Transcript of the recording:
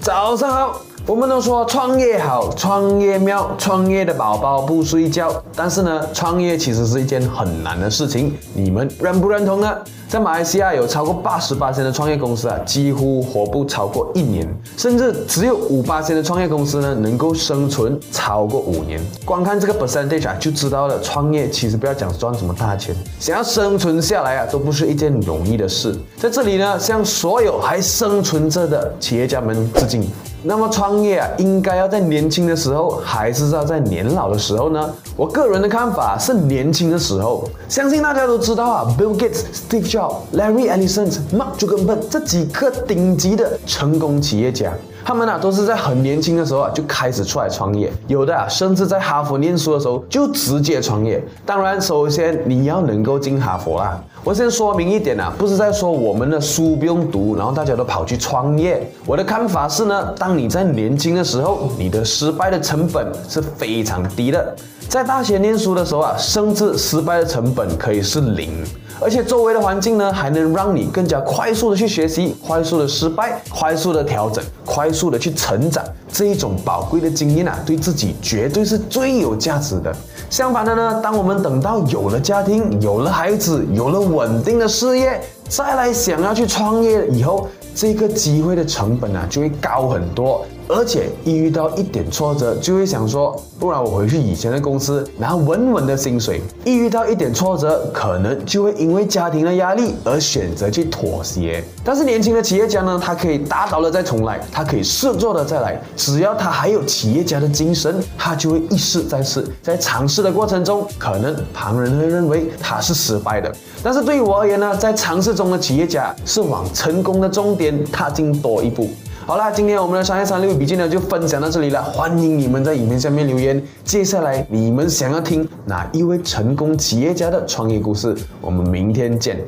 早上好。我们都说创业好，创业妙，创业的宝宝不睡觉。但是呢，创业其实是一件很难的事情，你们认不认同呢？在马来西亚有超过八十八千的创业公司啊，几乎活不超过一年，甚至只有五八千的创业公司呢，能够生存超过五年。光看这个 percentage 啊，就知道了，创业其实不要讲赚什么大钱，想要生存下来啊，都不是一件容易的事。在这里呢，向所有还生存着的企业家们致敬。那么创业啊，应该要在年轻的时候，还是要在年老的时候呢？我个人的看法是年轻的时候。相信大家都知道啊，Bill Gates、Steve Jobs、Larry Ellison、Mark Zuckerberg 这几个顶级的成功企业家。他们啊都是在很年轻的时候啊就开始出来创业，有的啊甚至在哈佛念书的时候就直接创业。当然，首先你要能够进哈佛啦。我先说明一点啊，不是在说我们的书不用读，然后大家都跑去创业。我的看法是呢，当你在年轻的时候，你的失败的成本是非常低的。在大学念书的时候啊，甚至失败的成本可以是零。而且周围的环境呢，还能让你更加快速的去学习，快速的失败，快速的调整，快速的去成长。这一种宝贵的经验啊，对自己绝对是最有价值的。相反的呢，当我们等到有了家庭，有了孩子，有了稳定的事业，再来想要去创业以后，这个机会的成本啊，就会高很多。而且一遇到一点挫折，就会想说，不然我回去以前的公司拿稳稳的薪水。一遇到一点挫折，可能就会因为家庭的压力而选择去妥协。但是年轻的企业家呢，他可以打倒了再重来，他可以试做了再来。只要他还有企业家的精神，他就会一试再试。在尝试的过程中，可能旁人会认为他是失败的，但是对于我而言呢，在尝试中的企业家是往成功的终点踏进多一步。好啦，今天我们的商业三六笔记呢就分享到这里了。欢迎你们在影片下面留言，接下来你们想要听哪一位成功企业家的创业故事？我们明天见。